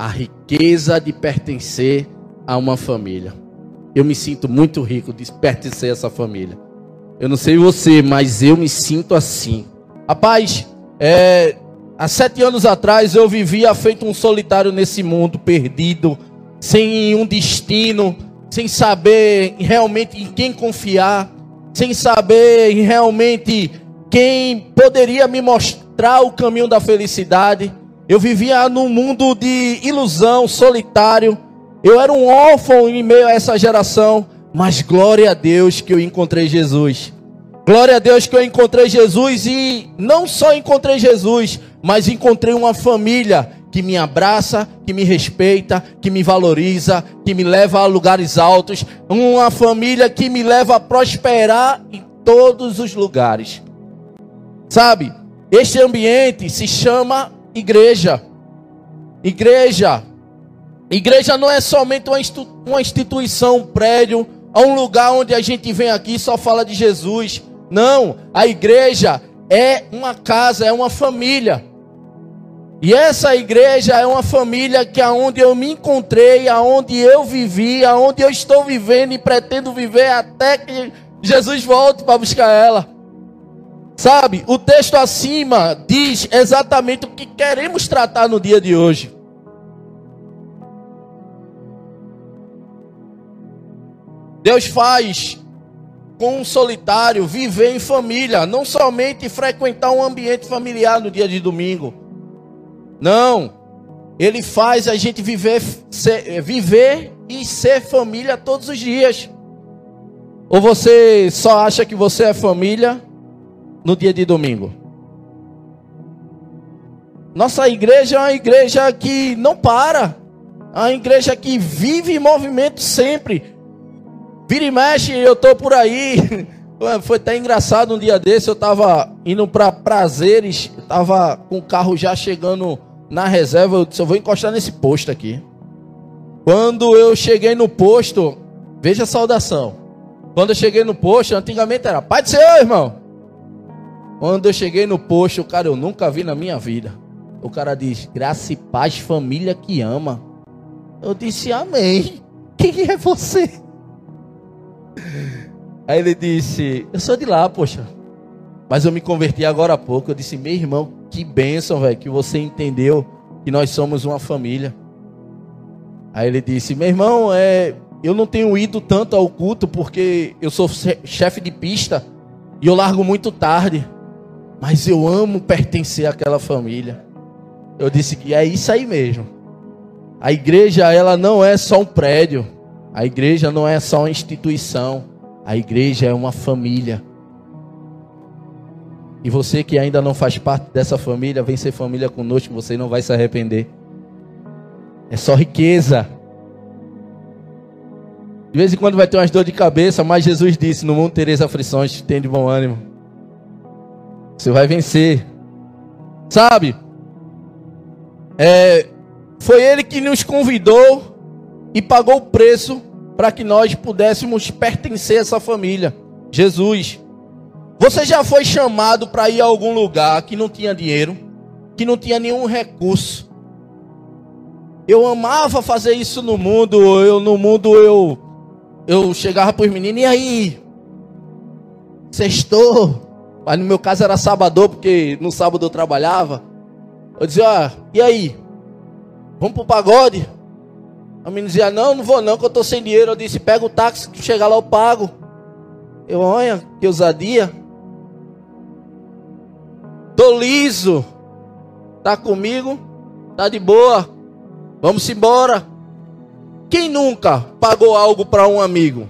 a riqueza de pertencer a uma família. Eu me sinto muito rico de pertencer a essa família. Eu não sei você, mas eu me sinto assim. Rapaz, é, há sete anos atrás eu vivia feito um solitário nesse mundo, perdido, sem um destino, sem saber realmente em quem confiar, sem saber realmente quem poderia me mostrar o caminho da felicidade. Eu vivia num mundo de ilusão, solitário. Eu era um órfão em meio a essa geração. Mas glória a Deus que eu encontrei Jesus. Glória a Deus que eu encontrei Jesus e não só encontrei Jesus, mas encontrei uma família que me abraça, que me respeita, que me valoriza, que me leva a lugares altos, uma família que me leva a prosperar em todos os lugares. Sabe? Este ambiente se chama igreja. Igreja. Igreja não é somente uma instituição, um prédio, um lugar onde a gente vem aqui e só fala de Jesus. Não, a igreja é uma casa, é uma família. E essa igreja é uma família que aonde eu me encontrei, aonde eu vivi, aonde eu estou vivendo e pretendo viver até que Jesus volte para buscar ela. Sabe, o texto acima diz exatamente o que queremos tratar no dia de hoje. Deus faz com um solitário viver em família, não somente frequentar um ambiente familiar no dia de domingo. Não, Ele faz a gente viver, ser, viver e ser família todos os dias. Ou você só acha que você é família no dia de domingo. Nossa igreja é uma igreja que não para, é uma igreja que vive em movimento sempre. Vira e mexe, eu tô por aí. Foi até engraçado um dia desse, eu tava indo para prazeres, tava com o carro já chegando na reserva, eu disse, eu vou encostar nesse posto aqui. Quando eu cheguei no posto, veja a saudação. Quando eu cheguei no posto, antigamente era Pai do Senhor, irmão. Quando eu cheguei no posto, o cara, eu nunca vi na minha vida. O cara diz: graça e paz, família que ama. Eu disse: Amém. Quem é você? Aí ele disse: Eu sou de lá, poxa. Mas eu me converti agora há pouco. Eu disse: Meu irmão, que bênção, velho, que você entendeu que nós somos uma família. Aí ele disse: Meu irmão, é, eu não tenho ido tanto ao culto porque eu sou chefe de pista e eu largo muito tarde mas eu amo pertencer àquela família. Eu disse que é isso aí mesmo. A igreja, ela não é só um prédio. A igreja não é só uma instituição. A igreja é uma família. E você que ainda não faz parte dessa família, vem ser família conosco, você não vai se arrepender. É só riqueza. De vez em quando vai ter umas dor de cabeça, mas Jesus disse: No mundo tereis aflições, tem de bom ânimo. Você vai vencer. Sabe? É, foi Ele que nos convidou e pagou o preço para que nós pudéssemos pertencer a essa família. Jesus. Você já foi chamado para ir a algum lugar que não tinha dinheiro, que não tinha nenhum recurso. Eu amava fazer isso no mundo. Eu no mundo eu eu chegava para os meninos e aí, sextou. Mas no meu caso era sábado, porque no sábado eu trabalhava. Eu dizia, ah, e aí? Vamos pro pagode? A menina dizia, não, não vou não, que eu tô sem dinheiro. Eu disse, pega o táxi, que chegar lá eu pago. Eu, olha, que ousadia. Tô liso. Tá comigo? Tá de boa. Vamos embora. Quem nunca pagou algo para um amigo?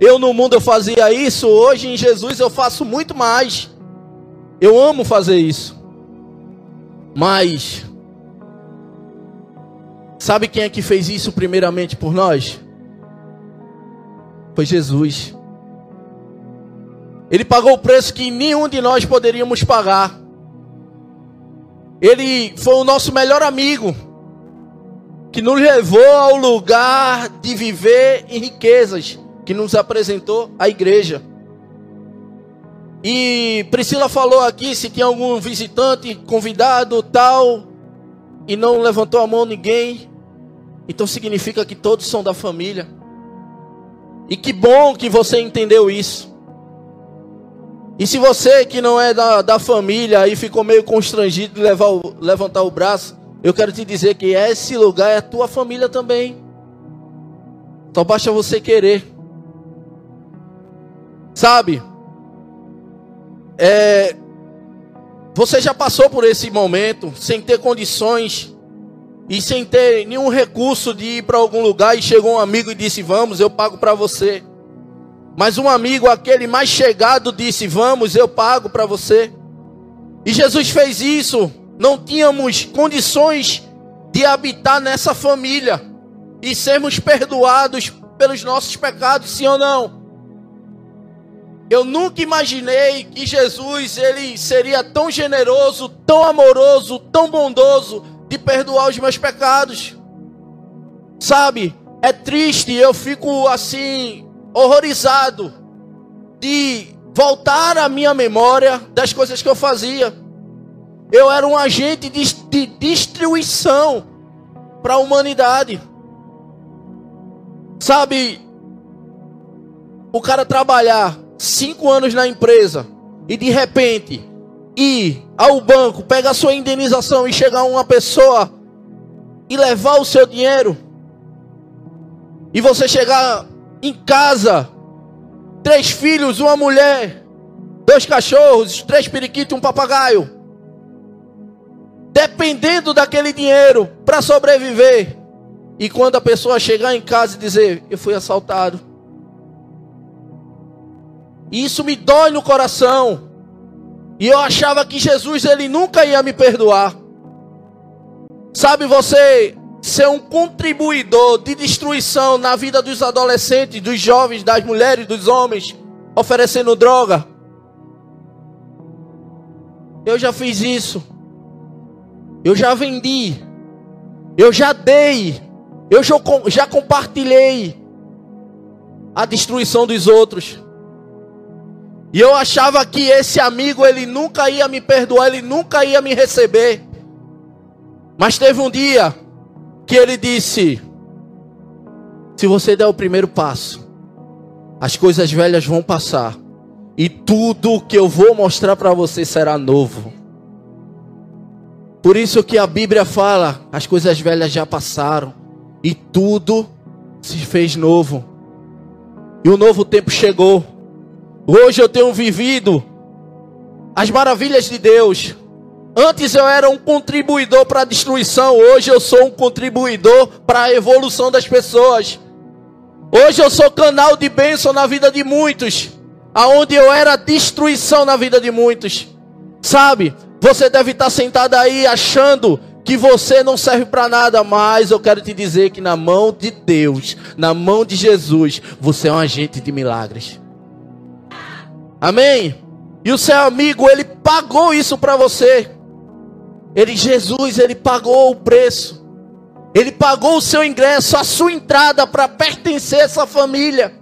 Eu no mundo eu fazia isso, hoje em Jesus eu faço muito mais. Eu amo fazer isso. Mas sabe quem é que fez isso primeiramente por nós? Foi Jesus. Ele pagou o preço que nenhum de nós poderíamos pagar. Ele foi o nosso melhor amigo, que nos levou ao lugar de viver em riquezas que nos apresentou a igreja. E Priscila falou aqui se tinha algum visitante, convidado, tal. e não levantou a mão ninguém, então significa que todos são da família. E que bom que você entendeu isso. E se você que não é da, da família e ficou meio constrangido de levar levantar o braço, eu quero te dizer que esse lugar é a tua família também. Só basta você querer. Sabe? É, você já passou por esse momento sem ter condições e sem ter nenhum recurso de ir para algum lugar e chegou um amigo e disse: "Vamos, eu pago para você". Mas um amigo, aquele mais chegado, disse: "Vamos, eu pago para você". E Jesus fez isso. Não tínhamos condições de habitar nessa família e sermos perdoados pelos nossos pecados, sim ou não? Eu nunca imaginei que Jesus ele seria tão generoso, tão amoroso, tão bondoso de perdoar os meus pecados. Sabe? É triste, eu fico assim horrorizado de voltar à minha memória das coisas que eu fazia. Eu era um agente de, de destruição para a humanidade. Sabe, o cara trabalhar cinco anos na empresa e de repente ir ao banco, pegar sua indenização e chegar uma pessoa e levar o seu dinheiro, e você chegar em casa, três filhos, uma mulher, dois cachorros, três periquitos, um papagaio, dependendo daquele dinheiro para sobreviver. E quando a pessoa chegar em casa e dizer: Eu fui assaltado, isso me dói no coração. E eu achava que Jesus ele nunca ia me perdoar. Sabe você ser um contribuidor de destruição na vida dos adolescentes, dos jovens, das mulheres, dos homens, oferecendo droga? Eu já fiz isso. Eu já vendi. Eu já dei. Eu já compartilhei a destruição dos outros. E eu achava que esse amigo ele nunca ia me perdoar, ele nunca ia me receber. Mas teve um dia que ele disse: Se você der o primeiro passo, as coisas velhas vão passar e tudo que eu vou mostrar para você será novo. Por isso que a Bíblia fala: as coisas velhas já passaram e tudo se fez novo. E o novo tempo chegou. Hoje eu tenho vivido as maravilhas de Deus. Antes eu era um contribuidor para a destruição, hoje eu sou um contribuidor para a evolução das pessoas. Hoje eu sou canal de bênção na vida de muitos, aonde eu era destruição na vida de muitos. Sabe? Você deve estar sentado aí achando que você não serve para nada, mas eu quero te dizer que na mão de Deus, na mão de Jesus, você é um agente de milagres. Amém? E o seu amigo, ele pagou isso para você. Ele, Jesus, ele pagou o preço. Ele pagou o seu ingresso, a sua entrada para pertencer a essa família.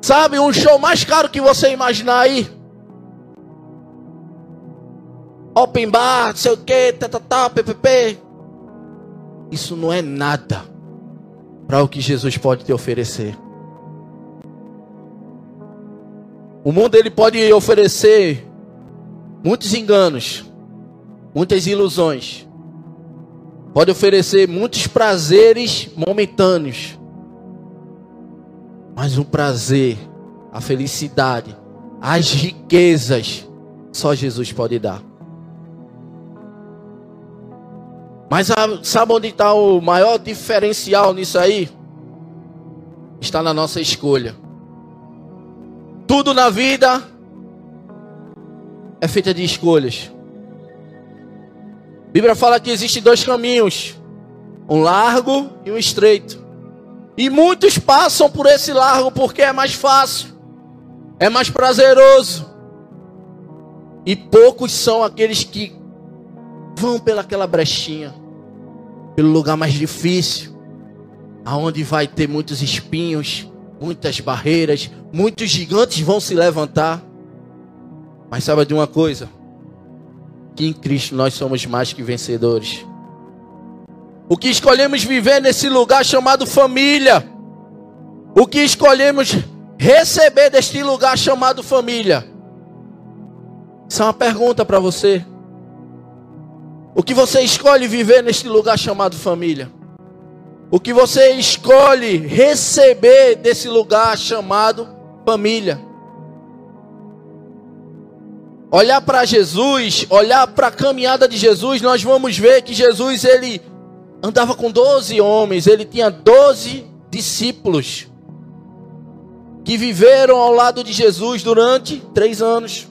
Sabe, um show mais caro que você imaginar aí. Open bar, não sei o que, tá, tá, tá, ppp. Isso não é nada para o que Jesus pode te oferecer. O mundo ele pode oferecer muitos enganos, muitas ilusões. Pode oferecer muitos prazeres momentâneos. Mas o prazer, a felicidade, as riquezas, só Jesus pode dar. Mas sabe onde está o maior diferencial nisso aí? Está na nossa escolha. Tudo na vida é feita de escolhas. A Bíblia fala que existem dois caminhos: um largo e um estreito. E muitos passam por esse largo porque é mais fácil, é mais prazeroso. E poucos são aqueles que vão pelaquela brechinha, pelo lugar mais difícil, aonde vai ter muitos espinhos, muitas barreiras, muitos gigantes vão se levantar. Mas sabe de uma coisa? que em Cristo nós somos mais que vencedores. O que escolhemos viver nesse lugar chamado família. O que escolhemos receber deste lugar chamado família. Isso é uma pergunta para você. O que você escolhe viver neste lugar chamado família? O que você escolhe receber desse lugar chamado família? Olhar para Jesus, olhar para a caminhada de Jesus, nós vamos ver que Jesus ele andava com 12 homens, ele tinha 12 discípulos que viveram ao lado de Jesus durante três anos.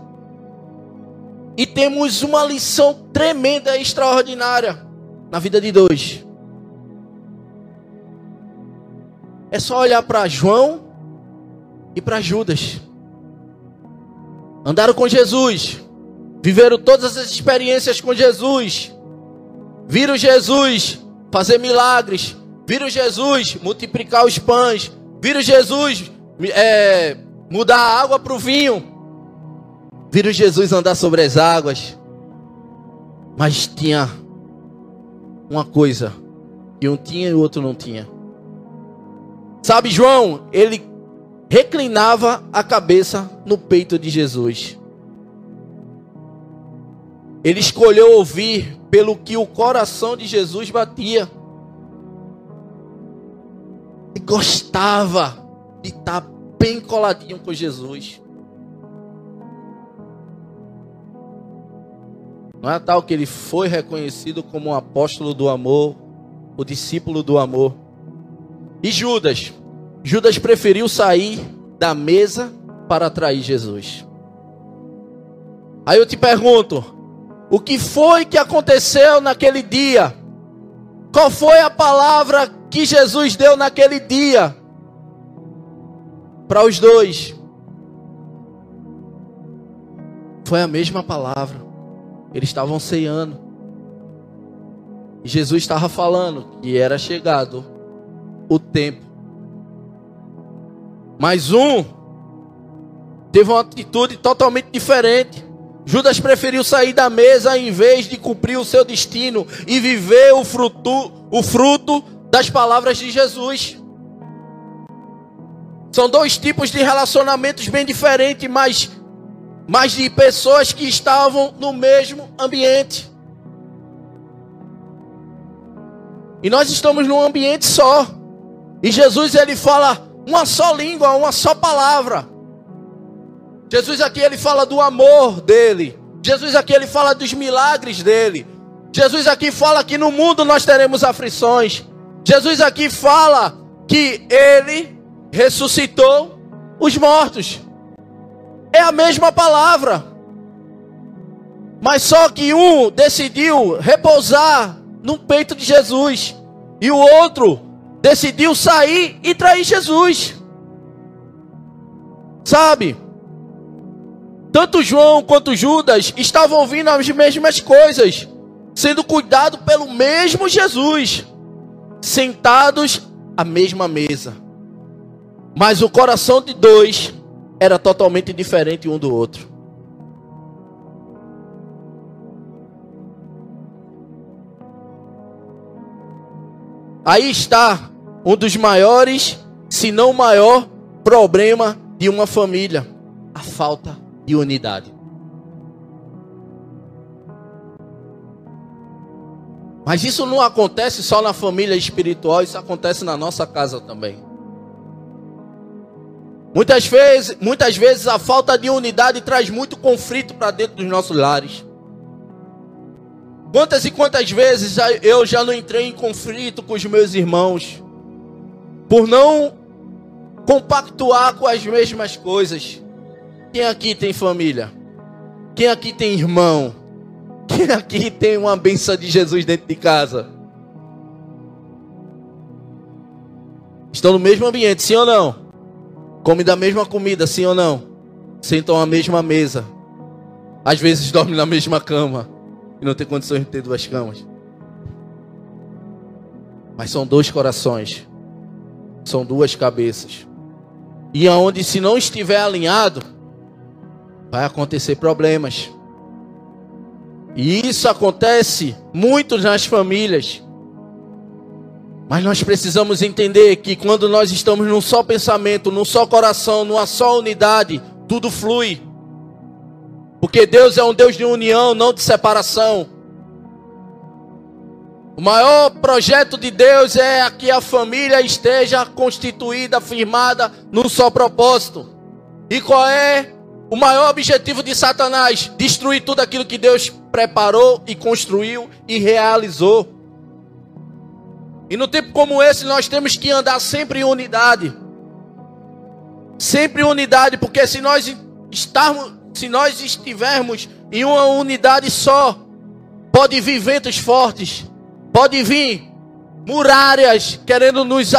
E temos uma lição tremenda e extraordinária na vida de dois. É só olhar para João e para Judas. Andaram com Jesus, viveram todas as experiências com Jesus, viram Jesus fazer milagres, viram Jesus multiplicar os pães, viram Jesus é, mudar a água para o vinho, viram Jesus andar sobre as águas, mas tinha uma coisa que um tinha e o outro não tinha. Sabe, João, ele reclinava a cabeça no peito de Jesus. Ele escolheu ouvir pelo que o coração de Jesus batia. Ele gostava de estar bem coladinho com Jesus. Não é tal que ele foi reconhecido como um apóstolo do amor, o discípulo do amor. E Judas? Judas preferiu sair da mesa para atrair Jesus. Aí eu te pergunto: o que foi que aconteceu naquele dia? Qual foi a palavra que Jesus deu naquele dia para os dois? Foi a mesma palavra. Eles estavam ceando. Jesus estava falando que era chegado o tempo mas um teve uma atitude totalmente diferente. Judas preferiu sair da mesa em vez de cumprir o seu destino e viver o fruto, o fruto das palavras de Jesus. São dois tipos de relacionamentos bem diferentes, mas, mas de pessoas que estavam no mesmo ambiente. E nós estamos num ambiente só. E Jesus ele fala uma só língua, uma só palavra. Jesus aqui ele fala do amor dele. Jesus aqui ele fala dos milagres dele. Jesus aqui fala que no mundo nós teremos aflições. Jesus aqui fala que ele ressuscitou os mortos. É a mesma palavra. Mas só que um decidiu repousar no peito de Jesus e o outro decidiu sair e trair Jesus. Sabe? Tanto João quanto Judas estavam ouvindo as mesmas coisas, sendo cuidado pelo mesmo Jesus, sentados à mesma mesa. Mas o coração de dois era totalmente diferente um do outro. Aí está um dos maiores, se não maior, problema de uma família: a falta de unidade. Mas isso não acontece só na família espiritual, isso acontece na nossa casa também. Muitas vezes, muitas vezes a falta de unidade traz muito conflito para dentro dos nossos lares. Quantas e quantas vezes eu já não entrei em conflito com os meus irmãos por não compactuar com as mesmas coisas. Quem aqui tem família? Quem aqui tem irmão? Quem aqui tem uma benção de Jesus dentro de casa? Estão no mesmo ambiente, sim ou não? Comem da mesma comida, sim ou não? Sentam à mesma mesa. Às vezes dormem na mesma cama. E não tem condições de ter duas camas. Mas são dois corações são duas cabeças. E aonde se não estiver alinhado, vai acontecer problemas. E isso acontece muito nas famílias. Mas nós precisamos entender que quando nós estamos num só pensamento, num só coração, numa só unidade, tudo flui. Porque Deus é um Deus de união, não de separação. O maior projeto de Deus é que a família esteja constituída, firmada num só propósito. E qual é o maior objetivo de Satanás? Destruir tudo aquilo que Deus preparou e construiu e realizou. E no tempo como esse, nós temos que andar sempre em unidade. Sempre em unidade, porque se nós estarmos, se nós estivermos em uma unidade só, pode vir ventos fortes, pode vir muralhas querendo nos,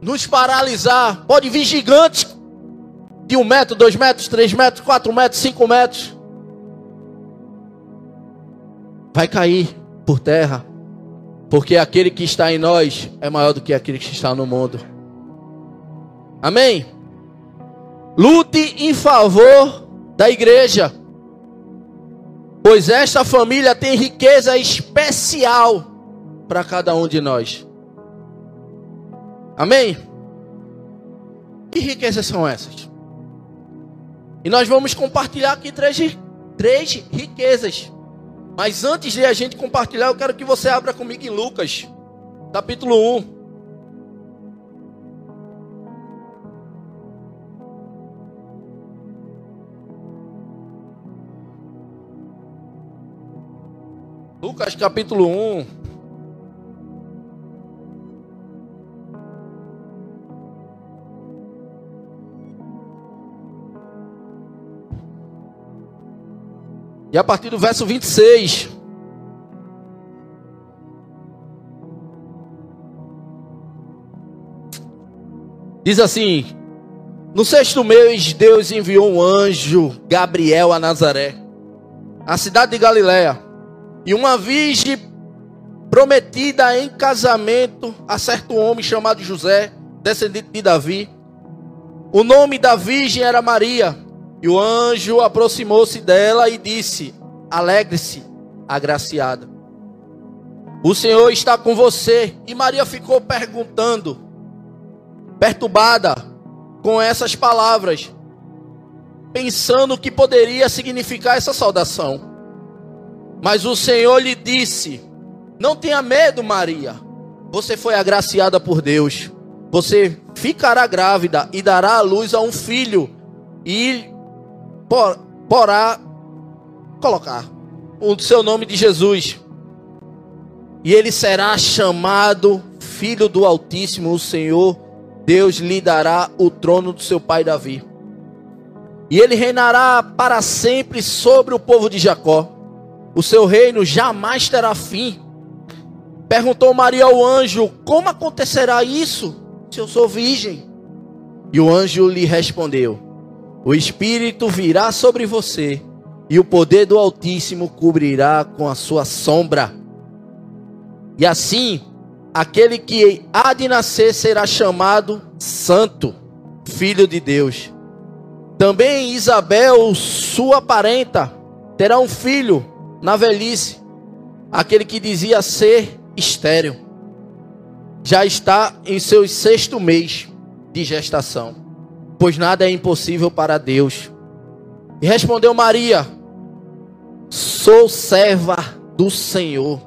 nos paralisar, pode vir gigantes de um metro, dois metros, três metros, quatro metros, cinco metros. Vai cair por terra. Porque aquele que está em nós é maior do que aquele que está no mundo. Amém? Lute em favor da igreja. Pois esta família tem riqueza especial para cada um de nós. Amém? Que riquezas são essas? E nós vamos compartilhar aqui três, três riquezas. Mas antes de a gente compartilhar, eu quero que você abra comigo em Lucas, capítulo 1. Lucas capítulo 1. E a partir do verso 26. Diz assim: No sexto mês, Deus enviou um anjo, Gabriel, a Nazaré, a cidade de Galiléia, e uma virgem prometida em casamento a certo homem chamado José, descendente de Davi. O nome da virgem era Maria. E o anjo aproximou-se dela e disse: Alegre-se, agraciada. O Senhor está com você. E Maria ficou perguntando, perturbada com essas palavras, pensando o que poderia significar essa saudação. Mas o Senhor lhe disse: Não tenha medo, Maria. Você foi agraciada por Deus. Você ficará grávida e dará à luz a um filho. E por, porá colocar o seu nome de Jesus. E ele será chamado Filho do Altíssimo, o Senhor Deus lhe dará o trono do seu pai Davi. E ele reinará para sempre sobre o povo de Jacó. O seu reino jamais terá fim. Perguntou Maria ao anjo: Como acontecerá isso, se eu sou virgem? E o anjo lhe respondeu: o Espírito virá sobre você e o poder do Altíssimo cobrirá com a sua sombra. E assim, aquele que há de nascer será chamado Santo, Filho de Deus. Também Isabel, sua parenta, terá um filho na velhice, aquele que dizia ser estéril. Já está em seu sexto mês de gestação pois nada é impossível para Deus. E respondeu Maria: Sou serva do Senhor.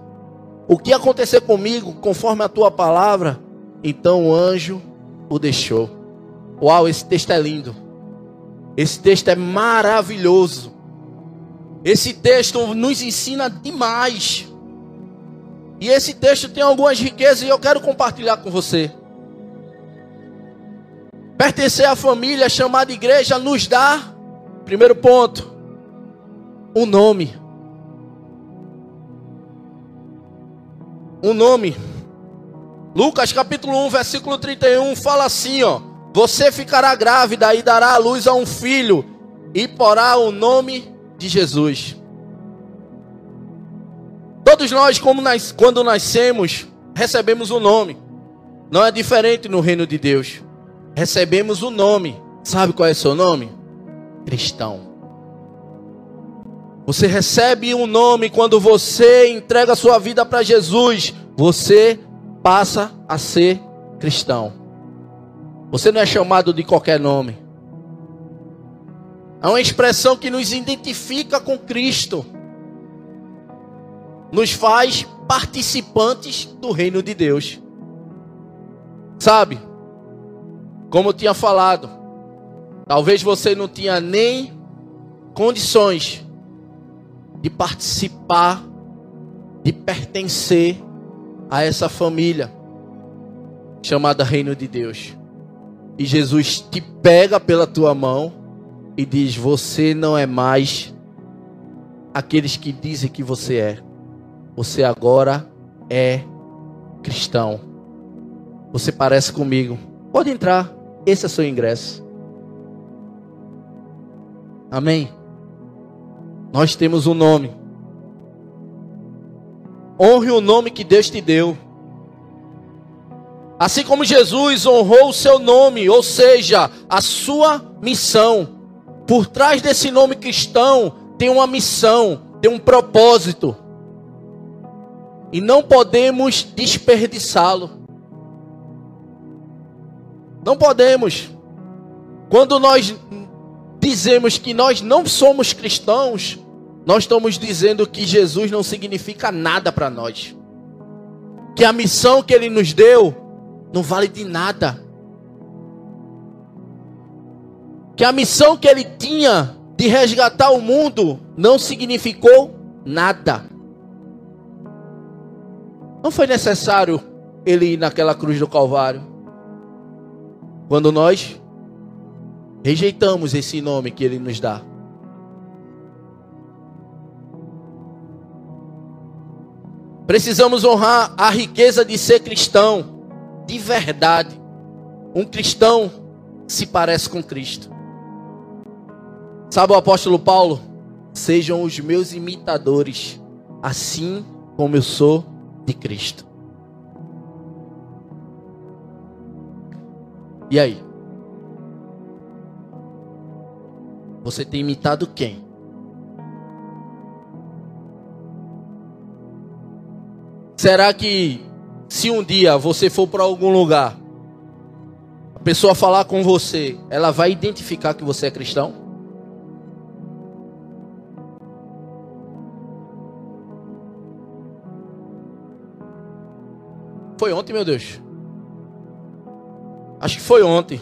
O que acontecer comigo, conforme a tua palavra? Então o anjo o deixou. Uau, esse texto é lindo. Esse texto é maravilhoso. Esse texto nos ensina demais. E esse texto tem algumas riquezas e eu quero compartilhar com você. Pertencer à família chamada igreja nos dá, primeiro ponto, um nome. Um nome. Lucas capítulo 1, versículo 31 fala assim, ó: Você ficará grávida e dará à luz a um filho e porá o nome de Jesus. Todos nós, nas, quando nascemos, recebemos um nome. Não é diferente no reino de Deus recebemos o nome. Sabe qual é o seu nome? Cristão. Você recebe um nome quando você entrega sua vida para Jesus, você passa a ser cristão. Você não é chamado de qualquer nome. É uma expressão que nos identifica com Cristo. Nos faz participantes do reino de Deus. Sabe? Como eu tinha falado, talvez você não tinha nem condições de participar, de pertencer a essa família chamada Reino de Deus. E Jesus te pega pela tua mão e diz: Você não é mais aqueles que dizem que você é. Você agora é cristão. Você parece comigo. Pode entrar. Esse é seu ingresso. Amém. Nós temos um nome. Honre o nome que Deus te deu. Assim como Jesus honrou o seu nome, ou seja, a sua missão. Por trás desse nome cristão tem uma missão, tem um propósito. E não podemos desperdiçá-lo. Não podemos. Quando nós dizemos que nós não somos cristãos, nós estamos dizendo que Jesus não significa nada para nós. Que a missão que ele nos deu não vale de nada. Que a missão que ele tinha de resgatar o mundo não significou nada. Não foi necessário ele ir naquela cruz do Calvário. Quando nós Rejeitamos esse nome que ele nos dá. Precisamos honrar a riqueza de ser cristão, de verdade. Um cristão se parece com Cristo. Sabe o apóstolo Paulo? Sejam os meus imitadores, assim como eu sou de Cristo. E aí? Você tem imitado quem? Será que se um dia você for para algum lugar, a pessoa falar com você, ela vai identificar que você é cristão? Foi ontem, meu Deus. Acho que foi ontem.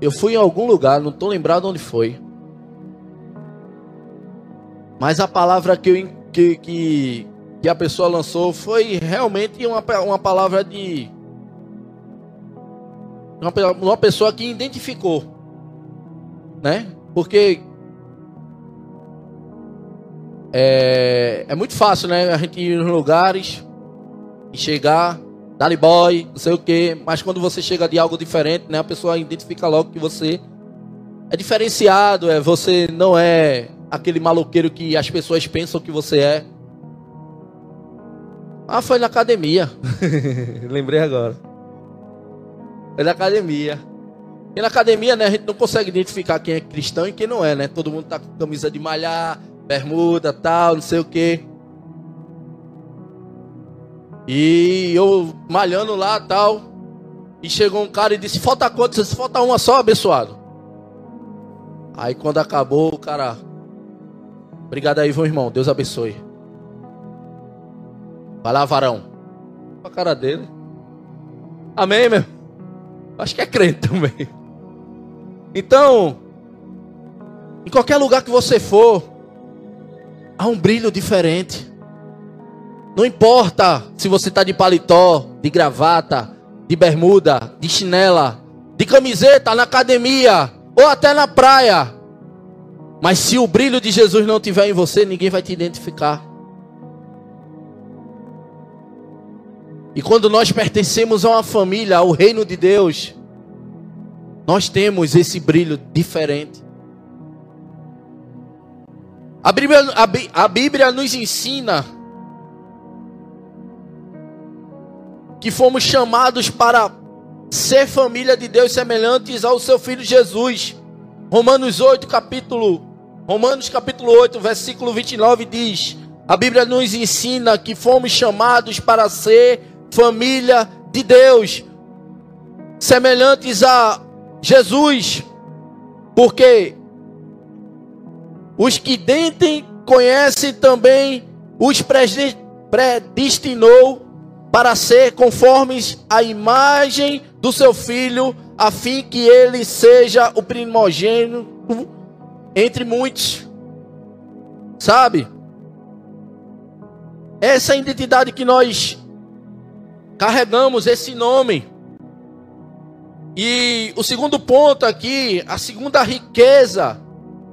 Eu fui em algum lugar, não estou lembrado onde foi. Mas a palavra que, eu, que, que, que, a pessoa lançou foi realmente uma, uma palavra de. Uma, uma pessoa que identificou. Né? Porque. É, é muito fácil, né? A gente ir nos lugares e chegar Dali boy, não sei o quê. Mas quando você chega de algo diferente, né? A pessoa identifica logo que você é diferenciado, é, você não é aquele maloqueiro que as pessoas pensam que você é. Ah, foi na academia. Lembrei agora. Foi na academia. E na academia, né, a gente não consegue identificar quem é cristão e quem não é, né? Todo mundo tá com camisa de malhar, bermuda, tal, não sei o quê. E eu malhando lá tal. E chegou um cara e disse: Falta quanto? Disse, Falta uma só, abençoado. Aí quando acabou, o cara. Obrigado aí, meu irmão. Deus abençoe. Vai lá, varão. A cara dele. Amém, meu? Acho que é crente também. Então, em qualquer lugar que você for, há um brilho diferente. Não importa se você está de paletó, de gravata, de bermuda, de chinela, de camiseta na academia ou até na praia. Mas se o brilho de Jesus não tiver em você, ninguém vai te identificar. E quando nós pertencemos a uma família, ao reino de Deus, nós temos esse brilho diferente. A Bíblia, a, Bíblia nos ensina que fomos chamados para ser família de Deus semelhantes ao seu filho Jesus. Romanos 8, capítulo Romanos capítulo 8, versículo 29 diz: A Bíblia nos ensina que fomos chamados para ser família de Deus, semelhantes a Jesus, porque os que dentem conhecem também os predestinou para ser conformes à imagem do seu filho, a fim que ele seja o primogênito entre muitos. Sabe? Essa identidade que nós carregamos, esse nome. E o segundo ponto aqui, a segunda riqueza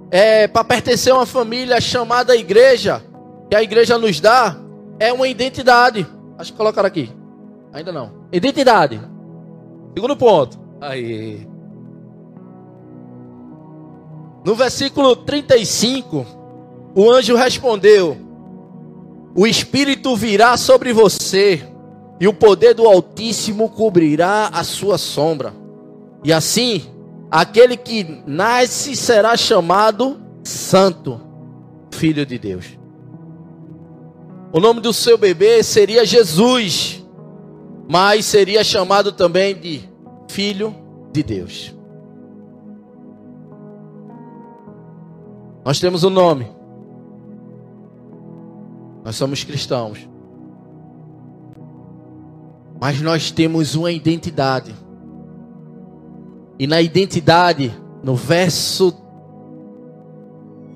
é para pertencer a uma família chamada igreja, que a igreja nos dá, é uma identidade. Acho que colocaram aqui. Ainda não. Identidade. Segundo ponto. Aí. No versículo 35, o anjo respondeu: O Espírito virá sobre você, e o poder do Altíssimo cobrirá a sua sombra. E assim, aquele que nasce será chamado Santo, Filho de Deus. O nome do seu bebê seria Jesus, mas seria chamado também de Filho de Deus. Nós temos um nome. Nós somos cristãos. Mas nós temos uma identidade. E na identidade, no verso,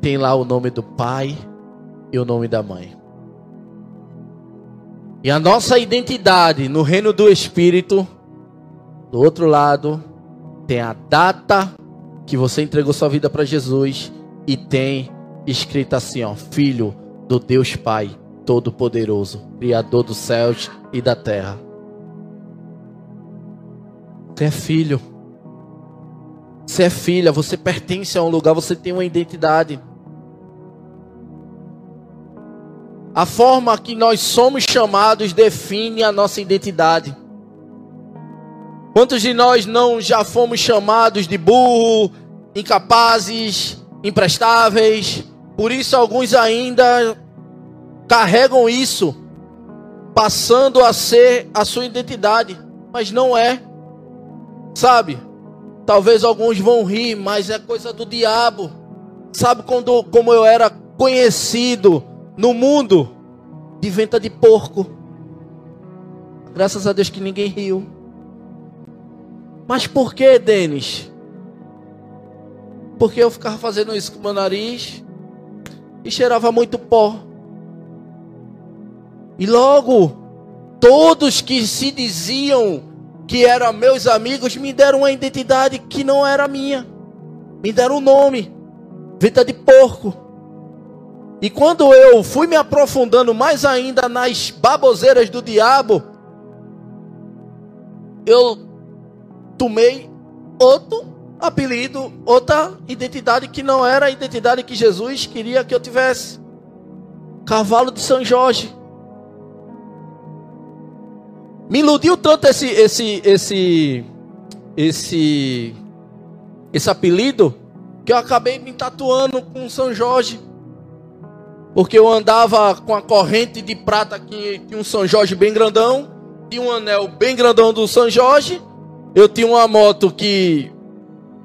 tem lá o nome do pai e o nome da mãe. E a nossa identidade no reino do Espírito, do outro lado, tem a data que você entregou sua vida para Jesus e tem escrito assim, ó, filho do Deus Pai Todo-Poderoso, Criador dos céus e da terra. Você é filho. Você é filha, você pertence a um lugar, você tem uma identidade. A forma que nós somos chamados define a nossa identidade. Quantos de nós não já fomos chamados de burro, incapazes, imprestáveis. Por isso, alguns ainda carregam isso, passando a ser a sua identidade, mas não é, sabe? Talvez alguns vão rir, mas é coisa do diabo. Sabe quando, como eu era conhecido no mundo de venta de porco? Graças a Deus que ninguém riu. Mas por que, Denis? Porque eu ficava fazendo isso com meu nariz e cheirava muito pó. E logo, todos que se diziam que eram meus amigos me deram uma identidade que não era minha. Me deram um nome, vida de porco. E quando eu fui me aprofundando mais ainda nas baboseiras do diabo, eu tomei outro apelido, outra identidade que não era a identidade que Jesus queria que eu tivesse. Cavalo de São Jorge. Me iludiu tanto esse esse esse esse esse apelido que eu acabei me tatuando com São Jorge. Porque eu andava com a corrente de prata que tinha um São Jorge bem grandão, tinha um anel bem grandão do São Jorge. Eu tinha uma moto que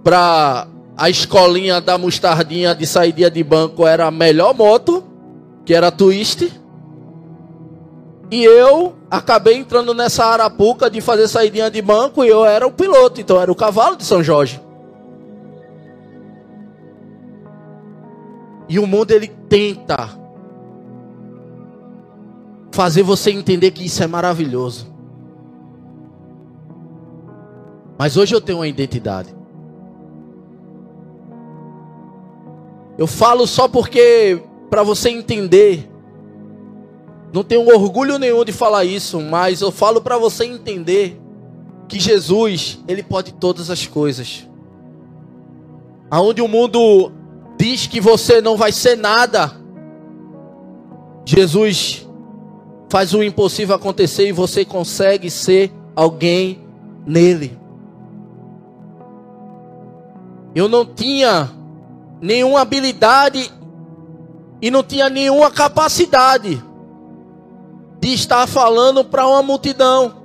para a escolinha da mostardinha de saída de banco era a melhor moto, que era a Twist. E eu acabei entrando nessa arapuca de fazer saída de banco e eu era o piloto, então era o cavalo de São Jorge. E o mundo ele tenta fazer você entender que isso é maravilhoso. Mas hoje eu tenho uma identidade. Eu falo só porque, para você entender, não tenho orgulho nenhum de falar isso, mas eu falo para você entender que Jesus, ele pode todas as coisas. Aonde o mundo diz que você não vai ser nada, Jesus faz o impossível acontecer e você consegue ser alguém nele. Eu não tinha nenhuma habilidade e não tinha nenhuma capacidade de estar falando para uma multidão.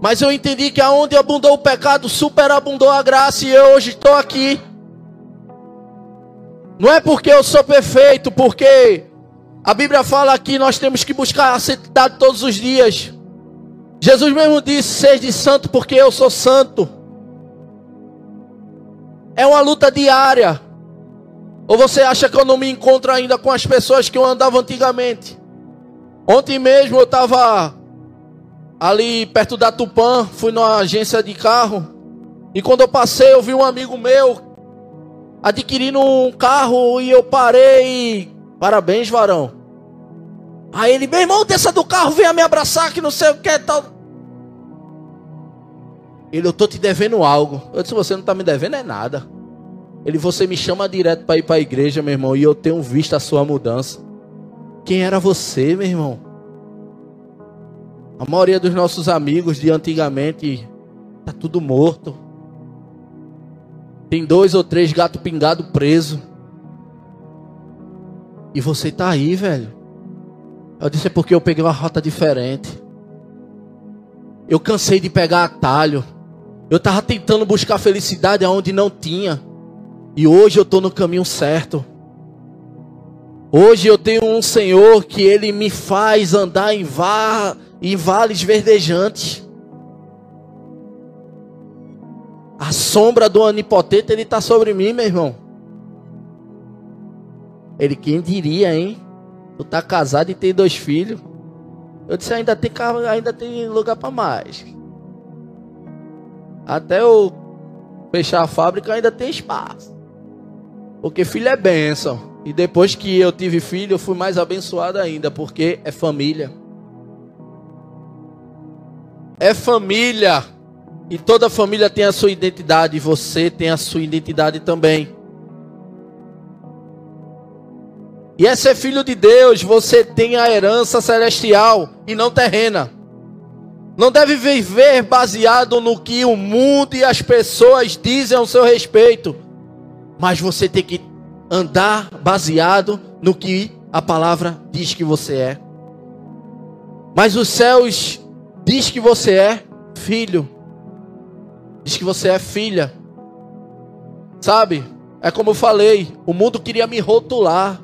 Mas eu entendi que aonde abundou o pecado, superabundou a graça e eu hoje estou aqui. Não é porque eu sou perfeito, porque a Bíblia fala que nós temos que buscar a santidade todos os dias. Jesus mesmo disse: Seja santo, porque eu sou santo. É uma luta diária. Ou você acha que eu não me encontro ainda com as pessoas que eu andava antigamente? Ontem mesmo eu estava ali perto da Tupã, fui numa agência de carro. E quando eu passei, eu vi um amigo meu adquirindo um carro e eu parei. Parabéns, varão. Aí ele, meu irmão, desça do carro, venha me abraçar, que não sei o que tal. Ele, eu tô te devendo algo. Eu disse, você não tá me devendo é nada. Ele, você me chama direto para ir para a igreja, meu irmão, e eu tenho visto a sua mudança. Quem era você, meu irmão? A maioria dos nossos amigos de antigamente tá tudo morto. Tem dois ou três gato pingado preso. E você tá aí, velho. Eu disse é porque eu peguei uma rota diferente. Eu cansei de pegar atalho. Eu estava tentando buscar felicidade aonde não tinha. E hoje eu estou no caminho certo. Hoje eu tenho um Senhor que Ele me faz andar em, va em vales verdejantes. A sombra do onipotente Ele está sobre mim, meu irmão. Ele, quem diria, hein? Tu tá casado e tem dois filhos. Eu disse, ainda tem, ainda tem lugar para mais. Até eu fechar a fábrica ainda tem espaço. Porque filho é bênção. E depois que eu tive filho, eu fui mais abençoado ainda, porque é família. É família. E toda família tem a sua identidade, e você tem a sua identidade também. E é ser filho de Deus, você tem a herança celestial e não terrena. Não deve viver baseado no que o mundo e as pessoas dizem ao seu respeito. Mas você tem que andar baseado no que a palavra diz que você é. Mas os céus diz que você é filho. Diz que você é filha. Sabe? É como eu falei, o mundo queria me rotular.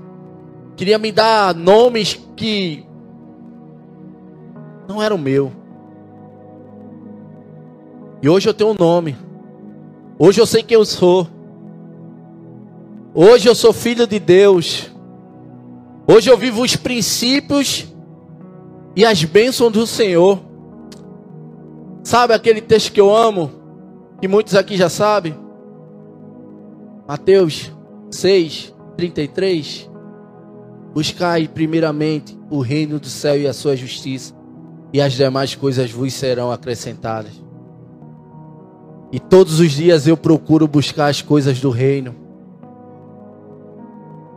Queria me dar nomes que não eram meu. E hoje eu tenho um nome. Hoje eu sei quem eu sou. Hoje eu sou filho de Deus. Hoje eu vivo os princípios e as bênçãos do Senhor. Sabe aquele texto que eu amo? Que muitos aqui já sabem? Mateus 6, 33. Buscai primeiramente o reino do céu e a sua justiça, e as demais coisas vos serão acrescentadas. E todos os dias eu procuro buscar as coisas do reino.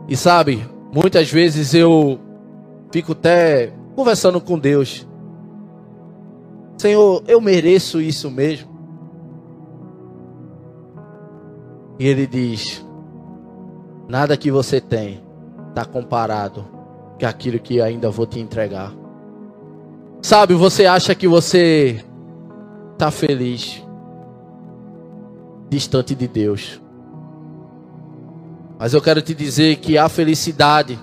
E sabe, muitas vezes eu fico até conversando com Deus. Senhor, eu mereço isso mesmo. E Ele diz: Nada que você tem está comparado com aquilo que ainda vou te entregar. Sabe, você acha que você está feliz distante de Deus. Mas eu quero te dizer que a felicidade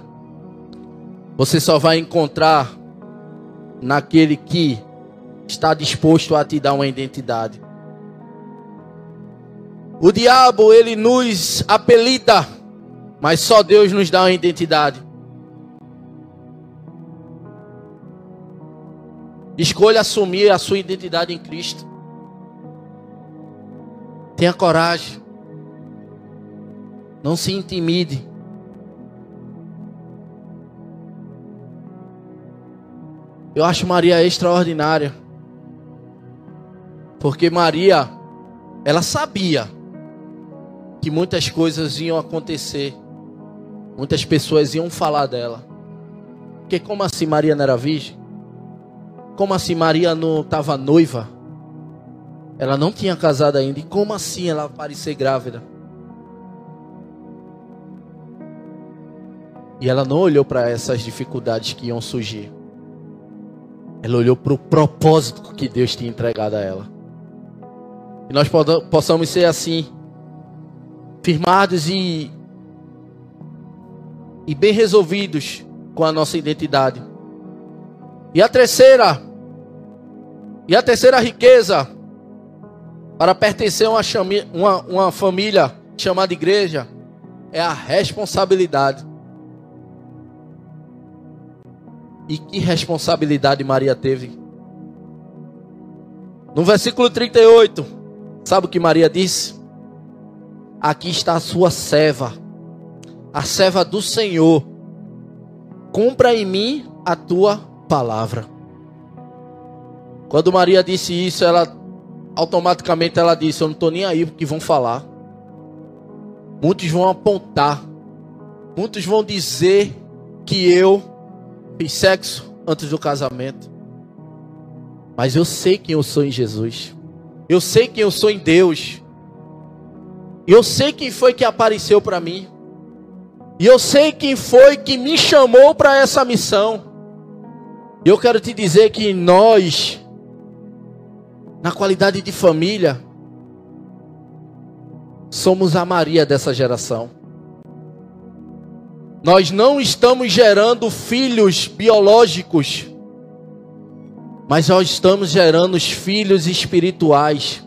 você só vai encontrar naquele que está disposto a te dar uma identidade. O diabo, ele nos apelida, mas só Deus nos dá uma identidade. Escolha assumir a sua identidade em Cristo. Tenha coragem. Não se intimide. Eu acho Maria extraordinária. Porque Maria, ela sabia que muitas coisas iam acontecer. Muitas pessoas iam falar dela. Porque como assim Maria não era virgem? Como assim Maria não estava noiva? Ela não tinha casado ainda. E como assim ela parecer grávida? E ela não olhou para essas dificuldades que iam surgir. Ela olhou para o propósito que Deus tinha entregado a ela. Que nós possamos ser assim, firmados e, e bem resolvidos com a nossa identidade. E a terceira, e a terceira riqueza para pertencer a uma, uma, uma família chamada igreja é a responsabilidade. E que responsabilidade Maria teve? No versículo 38, sabe o que Maria disse? Aqui está a sua serva, a serva do Senhor. Cumpra em mim a tua palavra. Quando Maria disse isso, ela automaticamente ela disse: Eu não estou nem aí porque vão falar. Muitos vão apontar, muitos vão dizer que eu fiz sexo antes do casamento. Mas eu sei quem eu sou em Jesus. Eu sei quem eu sou em Deus. Eu sei quem foi que apareceu para mim. E eu sei quem foi que me chamou para essa missão. E eu quero te dizer que nós, na qualidade de família, somos a Maria dessa geração. Nós não estamos gerando filhos biológicos, mas nós estamos gerando os filhos espirituais.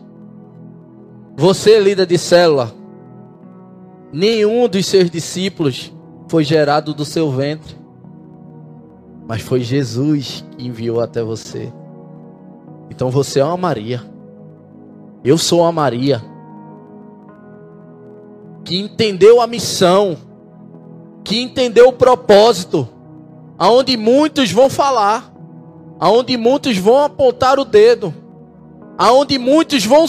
Você, líder de célula, nenhum dos seus discípulos foi gerado do seu ventre, mas foi Jesus que enviou até você. Então você é uma Maria. Eu sou uma Maria que entendeu a missão que entendeu o propósito, aonde muitos vão falar, aonde muitos vão apontar o dedo, aonde muitos vão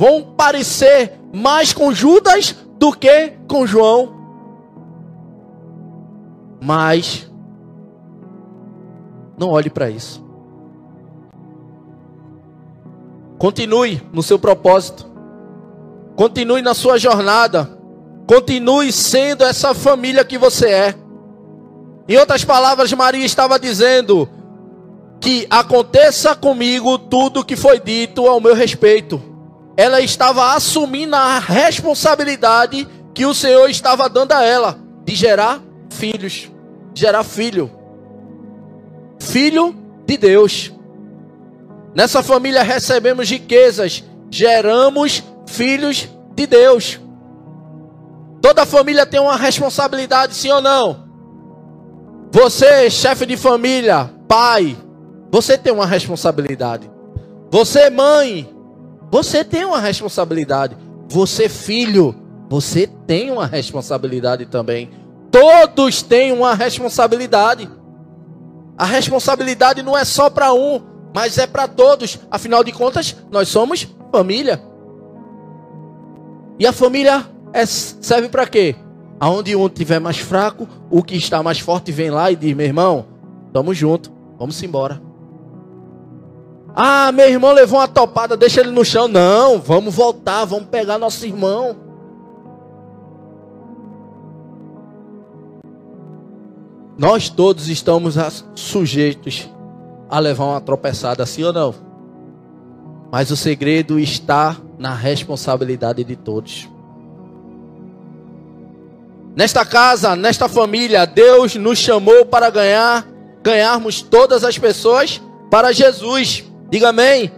vão parecer mais com Judas do que com João. Mas não olhe para isso. Continue no seu propósito. Continue na sua jornada. Continue sendo essa família que você é. Em outras palavras, Maria estava dizendo que aconteça comigo tudo que foi dito ao meu respeito. Ela estava assumindo a responsabilidade que o Senhor estava dando a ela de gerar filhos, gerar filho. Filho de Deus. Nessa família recebemos riquezas, geramos filhos de Deus. Toda família tem uma responsabilidade, sim ou não? Você, chefe de família, pai, você tem uma responsabilidade. Você, mãe, você tem uma responsabilidade. Você, filho, você tem uma responsabilidade também. Todos têm uma responsabilidade. A responsabilidade não é só para um, mas é para todos. Afinal de contas, nós somos família. E a família é, serve para quê? Aonde um tiver mais fraco, o que está mais forte vem lá e diz: meu irmão, tamo junto, vamos embora. Ah, meu irmão levou uma topada, deixa ele no chão. Não, vamos voltar, vamos pegar nosso irmão. Nós todos estamos sujeitos a levar uma tropeçada, sim ou não? Mas o segredo está na responsabilidade de todos. Nesta casa, nesta família, Deus nos chamou para ganhar, ganharmos todas as pessoas para Jesus. Diga amém.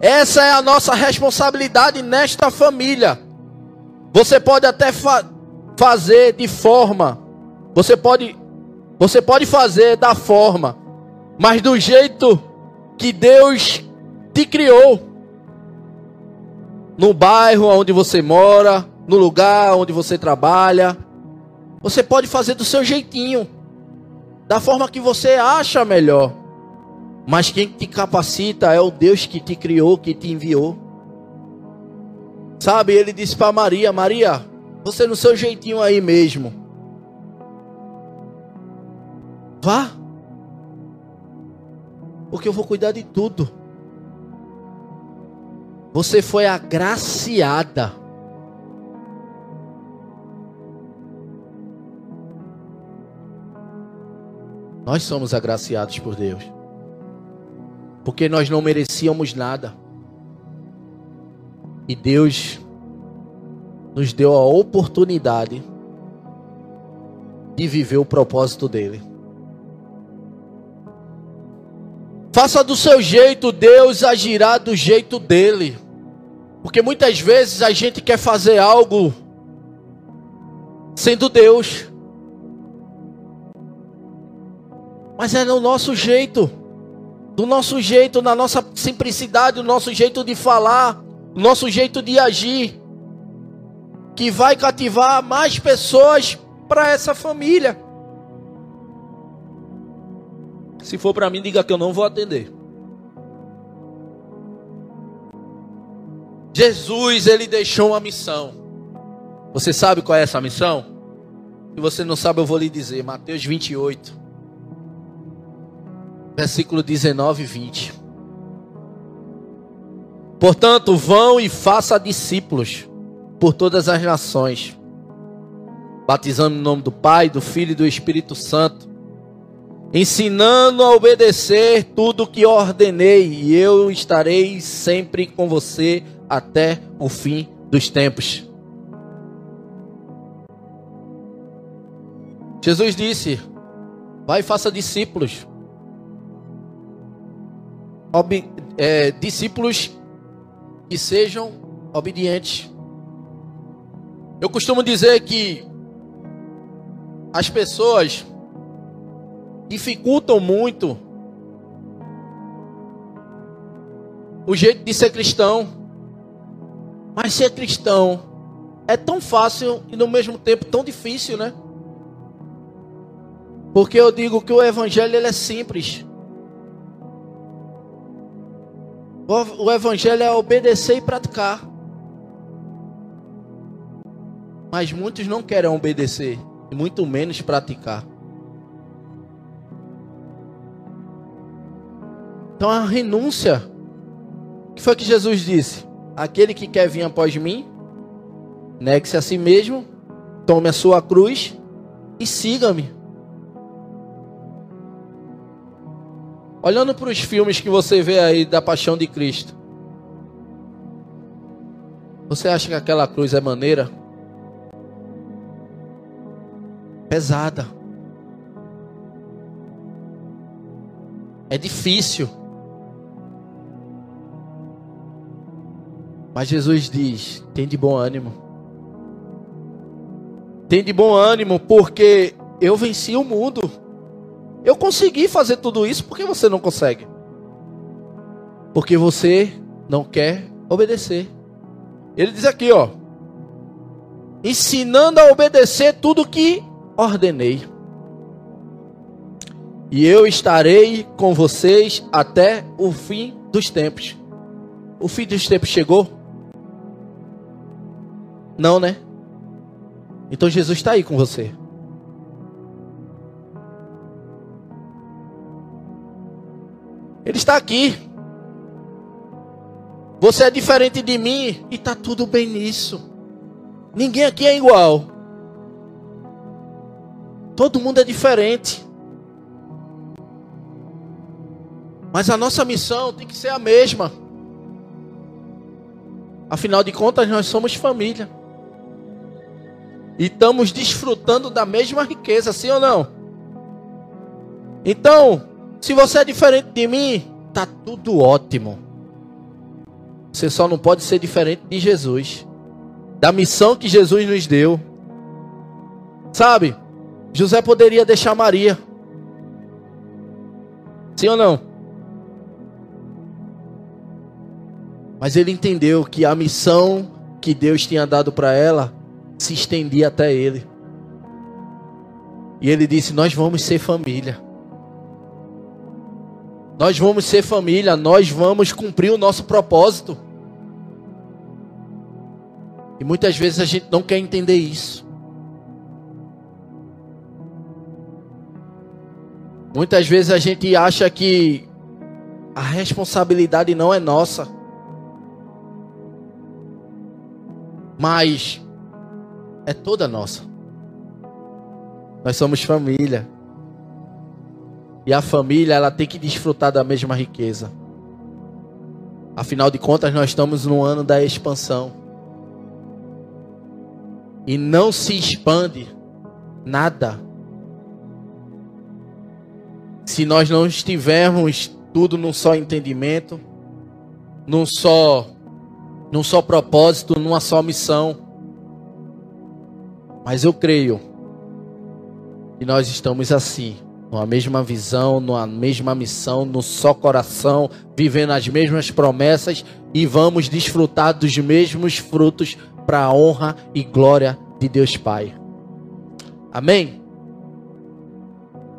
Essa é a nossa responsabilidade nesta família. Você pode até fa fazer de forma, você pode, você pode fazer da forma, mas do jeito que Deus te criou. No bairro onde você mora, no lugar onde você trabalha. Você pode fazer do seu jeitinho, da forma que você acha melhor. Mas quem te capacita é o Deus que te criou, que te enviou. Sabe, ele disse para Maria: Maria, você no seu jeitinho aí mesmo. Vá. Porque eu vou cuidar de tudo. Você foi agraciada. Nós somos agraciados por Deus. Porque nós não merecíamos nada. E Deus nos deu a oportunidade de viver o propósito dele. Faça do seu jeito, Deus agirá do jeito dele. Porque muitas vezes a gente quer fazer algo sendo Deus. Mas é no nosso jeito. Do nosso jeito, na nossa simplicidade, o nosso jeito de falar, o nosso jeito de agir, que vai cativar mais pessoas para essa família. Se for para mim, diga que eu não vou atender. Jesus, ele deixou uma missão. Você sabe qual é essa missão? Se você não sabe, eu vou lhe dizer. Mateus 28, versículo 19 e 20. Portanto, vão e façam discípulos por todas as nações, batizando no nome do Pai, do Filho e do Espírito Santo, ensinando a obedecer tudo o que ordenei, e eu estarei sempre com você até o fim dos tempos. Jesus disse: Vai e faça discípulos. Ob, é, discípulos que sejam obedientes. Eu costumo dizer que as pessoas dificultam muito o jeito de ser cristão. Mas ser cristão é tão fácil e no mesmo tempo tão difícil, né? Porque eu digo que o evangelho ele é simples. O evangelho é obedecer e praticar. Mas muitos não querem obedecer, e muito menos praticar. Então a renúncia, o que foi que Jesus disse? Aquele que quer vir após mim, negue-se a si mesmo, tome a sua cruz e siga-me. Olhando para os filmes que você vê aí da paixão de Cristo, você acha que aquela cruz é maneira? pesada. É difícil. Mas Jesus diz: tem de bom ânimo. Tem de bom ânimo, porque eu venci o mundo. Eu consegui fazer tudo isso, por que você não consegue? Porque você não quer obedecer. Ele diz aqui, ó: ensinando a obedecer tudo que ordenei. E eu estarei com vocês até o fim dos tempos. O fim dos tempos chegou? Não, né? Então Jesus está aí com você. Ele está aqui. Você é diferente de mim e está tudo bem nisso. Ninguém aqui é igual. Todo mundo é diferente. Mas a nossa missão tem que ser a mesma. Afinal de contas, nós somos família. E estamos desfrutando da mesma riqueza, sim ou não? Então, se você é diferente de mim, tá tudo ótimo. Você só não pode ser diferente de Jesus, da missão que Jesus nos deu. Sabe? José poderia deixar Maria. Sim ou não? Mas ele entendeu que a missão que Deus tinha dado para ela se estendia até ele. E ele disse: Nós vamos ser família. Nós vamos ser família, nós vamos cumprir o nosso propósito. E muitas vezes a gente não quer entender isso. Muitas vezes a gente acha que a responsabilidade não é nossa. mas é toda nossa. Nós somos família. E a família, ela tem que desfrutar da mesma riqueza. Afinal de contas, nós estamos no ano da expansão. E não se expande nada se nós não estivermos tudo num só entendimento, num só num só propósito, numa só missão. Mas eu creio que nós estamos assim, numa mesma visão, numa mesma missão, no só coração, vivendo as mesmas promessas e vamos desfrutar dos mesmos frutos para a honra e glória de Deus Pai. Amém?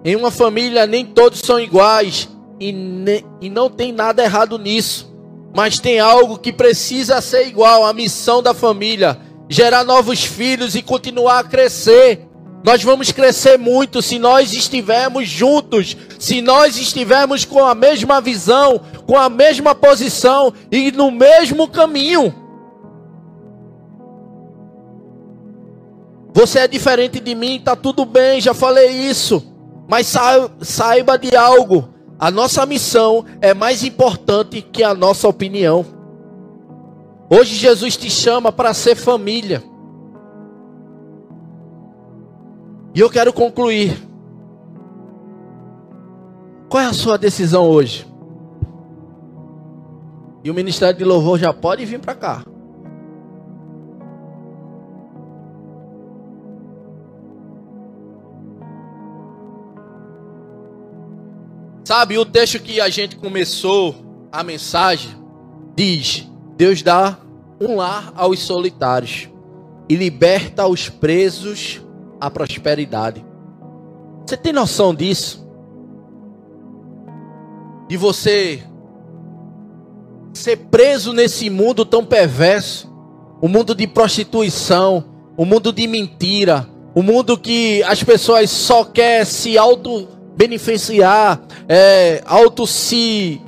Em uma família nem todos são iguais e, ne, e não tem nada errado nisso, mas tem algo que precisa ser igual a missão da família: gerar novos filhos e continuar a crescer. Nós vamos crescer muito se nós estivermos juntos, se nós estivermos com a mesma visão, com a mesma posição e no mesmo caminho. Você é diferente de mim, tá tudo bem, já falei isso. Mas saiba de algo: a nossa missão é mais importante que a nossa opinião. Hoje Jesus te chama para ser família. E eu quero concluir. Qual é a sua decisão hoje? E o Ministério de Louvor já pode vir para cá. Sabe, o texto que a gente começou a mensagem diz: Deus dá um lar aos solitários e liberta os presos a prosperidade. Você tem noção disso? De você ser preso nesse mundo tão perverso, o mundo de prostituição, o mundo de mentira, o mundo que as pessoas só querem se auto beneficiar, é, auto se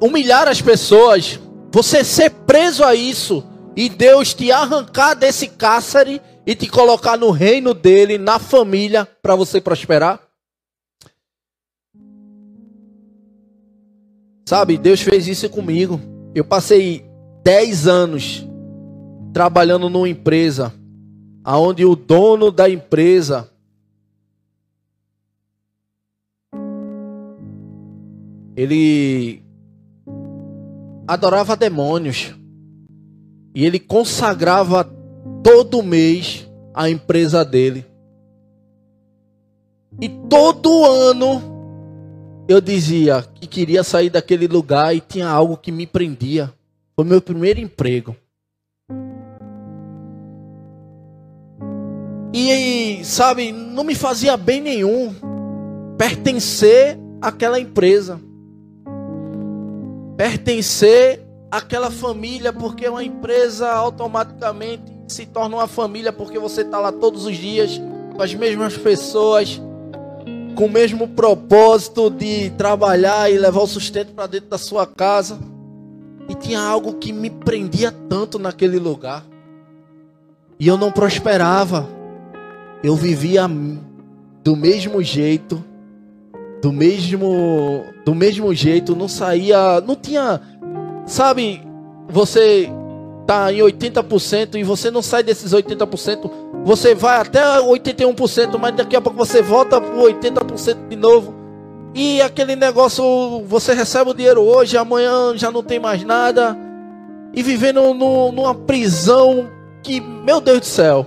humilhar as pessoas, você ser preso a isso e Deus te arrancar desse cárcere e te colocar no reino dele, na família, para você prosperar? Sabe, Deus fez isso comigo. Eu passei 10 anos trabalhando numa empresa, aonde o dono da empresa ele adorava demônios. E ele consagrava todo mês a empresa dele. E todo ano eu dizia que queria sair daquele lugar e tinha algo que me prendia. Foi meu primeiro emprego. E sabe, não me fazia bem nenhum pertencer àquela empresa. Pertencer àquela família, porque uma empresa automaticamente se torna uma família porque você está lá todos os dias com as mesmas pessoas, com o mesmo propósito de trabalhar e levar o sustento para dentro da sua casa. E tinha algo que me prendia tanto naquele lugar. E eu não prosperava. Eu vivia do mesmo jeito, do mesmo do mesmo jeito, não saía, não tinha, sabe, você tá em 80% e você não sai desses 80%, você vai até 81%, mas daqui a pouco você volta para 80% de novo. E aquele negócio, você recebe o dinheiro hoje, amanhã já não tem mais nada. E vivendo no, numa prisão que, meu Deus do céu.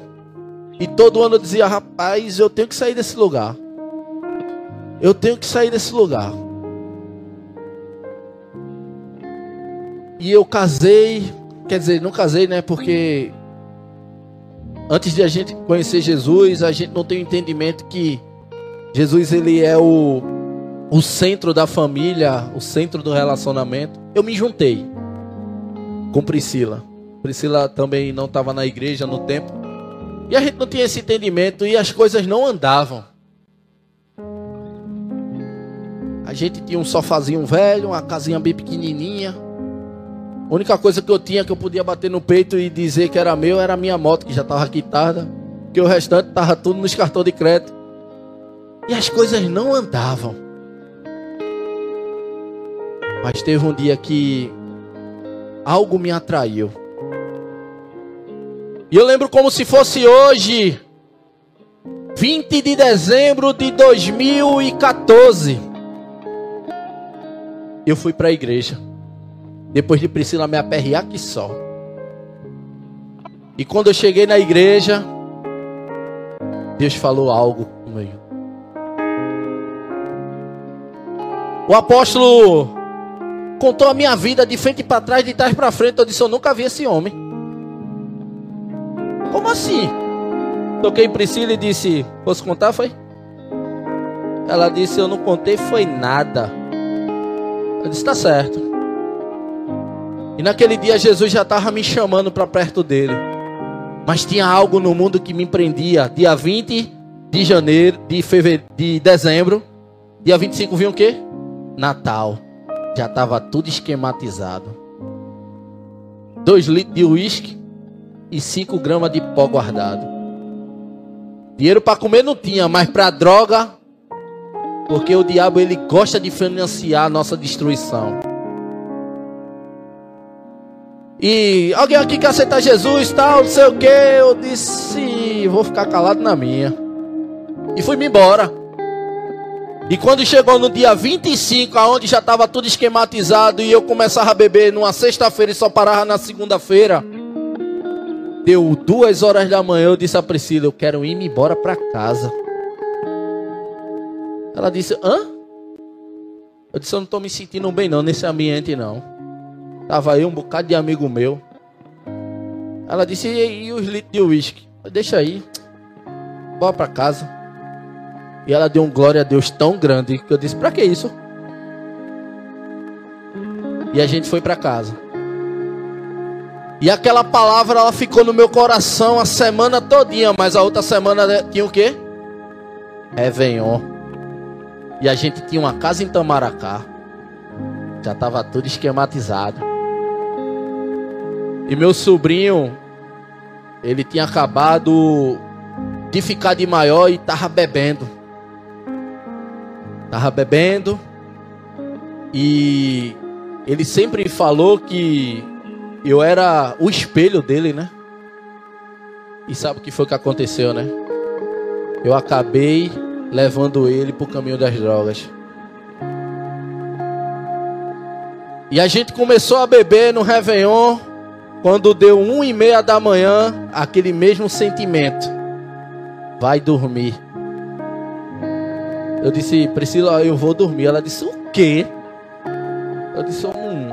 E todo ano eu dizia, rapaz, eu tenho que sair desse lugar. Eu tenho que sair desse lugar. E eu casei, quer dizer, não casei, né? Porque antes de a gente conhecer Jesus, a gente não tem o entendimento que Jesus ele é o, o centro da família, o centro do relacionamento. Eu me juntei com Priscila. Priscila também não estava na igreja no tempo. E a gente não tinha esse entendimento e as coisas não andavam. A gente tinha um sofazinho velho, uma casinha bem pequenininha. A única coisa que eu tinha que eu podia bater no peito e dizer que era meu era a minha moto, que já estava quitada. Que o restante estava tudo nos cartões de crédito. E as coisas não andavam. Mas teve um dia que algo me atraiu. E eu lembro como se fosse hoje, 20 de dezembro de 2014. Eu fui para a igreja. Depois de Priscila me aperrear que só. E quando eu cheguei na igreja, Deus falou algo comigo. O apóstolo contou a minha vida de frente para trás, de trás para frente. Eu disse: Eu nunca vi esse homem. Como assim? Toquei em Priscila e disse: Posso contar? Foi? Ela disse: Eu não contei, foi nada. Eu disse: Tá certo. E naquele dia Jesus já estava me chamando para perto dele. Mas tinha algo no mundo que me prendia. Dia 20 de janeiro, de fevereiro, de dezembro. Dia 25 vinha o quê? Natal. Já estava tudo esquematizado. Dois litros de uísque e 5 gramas de pó guardado. Dinheiro para comer não tinha, mas para droga, porque o diabo ele gosta de financiar a nossa destruição. E alguém aqui quer aceitar Jesus, tal, não sei o que. Eu disse, vou ficar calado na minha. E fui-me embora. E quando chegou no dia 25, aonde já estava tudo esquematizado e eu começava a beber numa sexta-feira e só parava na segunda-feira. Deu duas horas da manhã, eu disse a Priscila, eu quero ir embora para casa. Ela disse, hã? Eu disse, eu não estou me sentindo bem não nesse ambiente não. Tava aí um bocado de amigo meu. Ela disse, e, e os litros de uísque? Deixa aí. Bora pra casa. E ela deu um glória a Deus tão grande que eu disse, pra que isso? E a gente foi para casa. E aquela palavra ela ficou no meu coração a semana todinha, mas a outra semana tinha o quê? Réveillon. E a gente tinha uma casa em Tamaracá. Já estava tudo esquematizado. E meu sobrinho, ele tinha acabado de ficar de maior e tava bebendo. Tava bebendo. E ele sempre falou que eu era o espelho dele, né? E sabe o que foi que aconteceu, né? Eu acabei levando ele pro caminho das drogas. E a gente começou a beber no Réveillon. Quando deu um e meia da manhã, aquele mesmo sentimento. Vai dormir. Eu disse, Priscila, eu vou dormir. Ela disse, o quê? Eu disse, hum,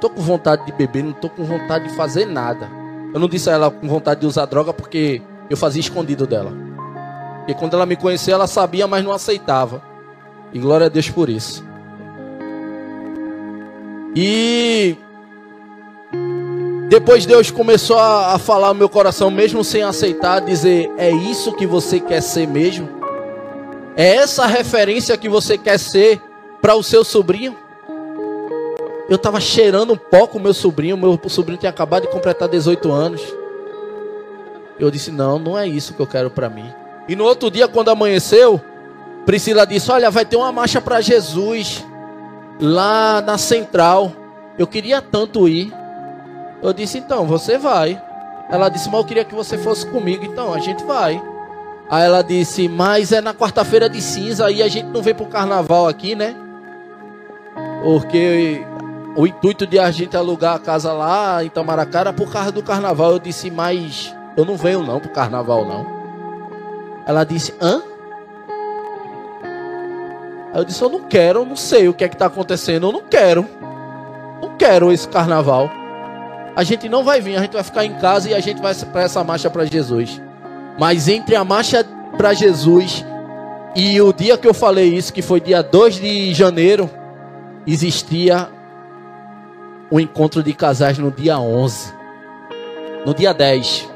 tô com vontade de beber, não tô com vontade de fazer nada. Eu não disse a ela com vontade de usar droga porque eu fazia escondido dela. Porque quando ela me conheceu, ela sabia, mas não aceitava. E glória a Deus por isso. E depois Deus começou a, falar no meu coração, mesmo sem aceitar, dizer: É isso que você quer ser mesmo? É essa referência que você quer ser para o seu sobrinho? Eu estava cheirando um pouco o meu sobrinho, meu sobrinho tinha acabado de completar 18 anos. Eu disse: Não, não é isso que eu quero para mim. E no outro dia, quando amanheceu, Priscila disse: Olha, vai ter uma marcha para Jesus lá na central. Eu queria tanto ir. Eu disse, então, você vai. Ela disse, mas eu queria que você fosse comigo. Então, a gente vai. Aí ela disse, mas é na quarta-feira de cinza e a gente não vem pro carnaval aqui, né? Porque o intuito de a gente alugar a casa lá em Tamaracá era por causa do carnaval. Eu disse, mas eu não venho não pro carnaval não. Ela disse, hã? Aí eu disse, eu não quero, eu não sei o que é que tá acontecendo, eu não quero. Não quero esse carnaval a gente não vai vir, a gente vai ficar em casa e a gente vai para essa marcha para Jesus. Mas entre a marcha para Jesus e o dia que eu falei isso, que foi dia 2 de janeiro, existia um encontro de casais no dia 11. No dia 10.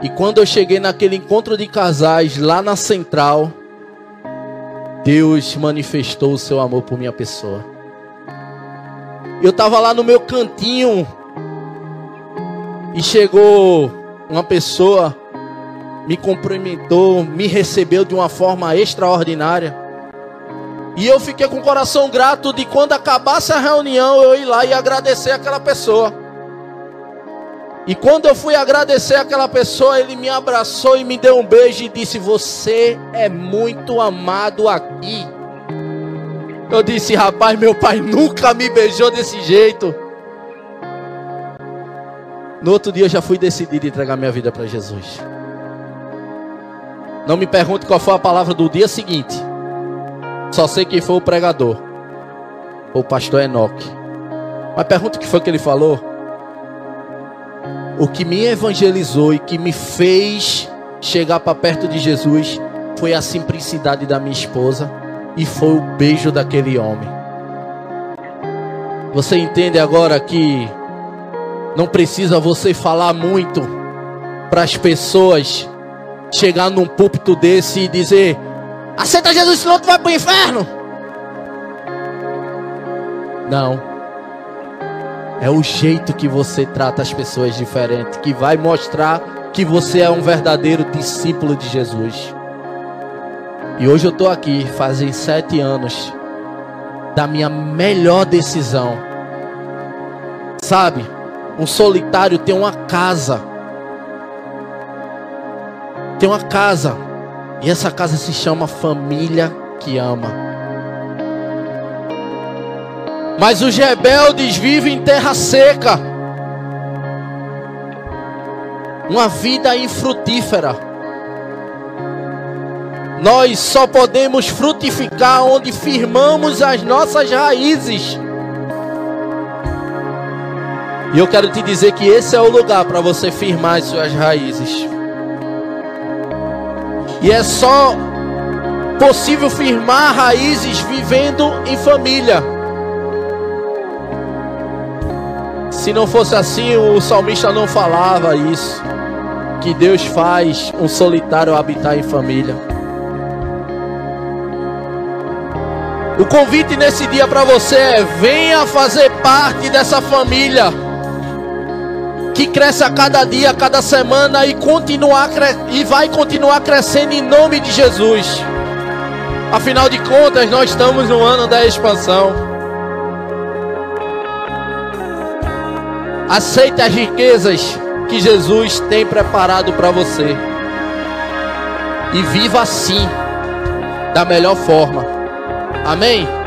E quando eu cheguei naquele encontro de casais lá na central, Deus manifestou o seu amor por minha pessoa. Eu estava lá no meu cantinho e chegou uma pessoa, me cumprimentou, me recebeu de uma forma extraordinária. E eu fiquei com o coração grato de quando acabasse a reunião eu ir lá e agradecer aquela pessoa. E quando eu fui agradecer aquela pessoa, ele me abraçou e me deu um beijo e disse: Você é muito amado aqui. Eu disse: Rapaz, meu pai nunca me beijou desse jeito. No outro dia eu já fui decidido entregar minha vida para Jesus. Não me pergunte qual foi a palavra do dia seguinte. Só sei quem foi o pregador. o pastor Enoque. Mas pergunta o que foi que ele falou. O que me evangelizou e que me fez chegar para perto de Jesus foi a simplicidade da minha esposa e foi o beijo daquele homem. Você entende agora que não precisa você falar muito para as pessoas chegar num púlpito desse e dizer: Aceita Jesus, senão tu vai para o inferno. Não. É o jeito que você trata as pessoas diferente que vai mostrar que você é um verdadeiro discípulo de Jesus. E hoje eu estou aqui, fazem sete anos, da minha melhor decisão. Sabe, um solitário tem uma casa. Tem uma casa. E essa casa se chama família que ama. Mas os rebeldes vivem em terra seca. Uma vida infrutífera. Nós só podemos frutificar onde firmamos as nossas raízes. E eu quero te dizer que esse é o lugar para você firmar as suas raízes. E é só possível firmar raízes vivendo em família. Se não fosse assim, o salmista não falava isso. Que Deus faz um solitário habitar em família. O convite nesse dia para você é: venha fazer parte dessa família que cresce a cada dia, a cada semana e continuar e vai continuar crescendo em nome de Jesus. Afinal de contas, nós estamos no ano da expansão. Aceite as riquezas que Jesus tem preparado para você. E viva assim, da melhor forma. Amém?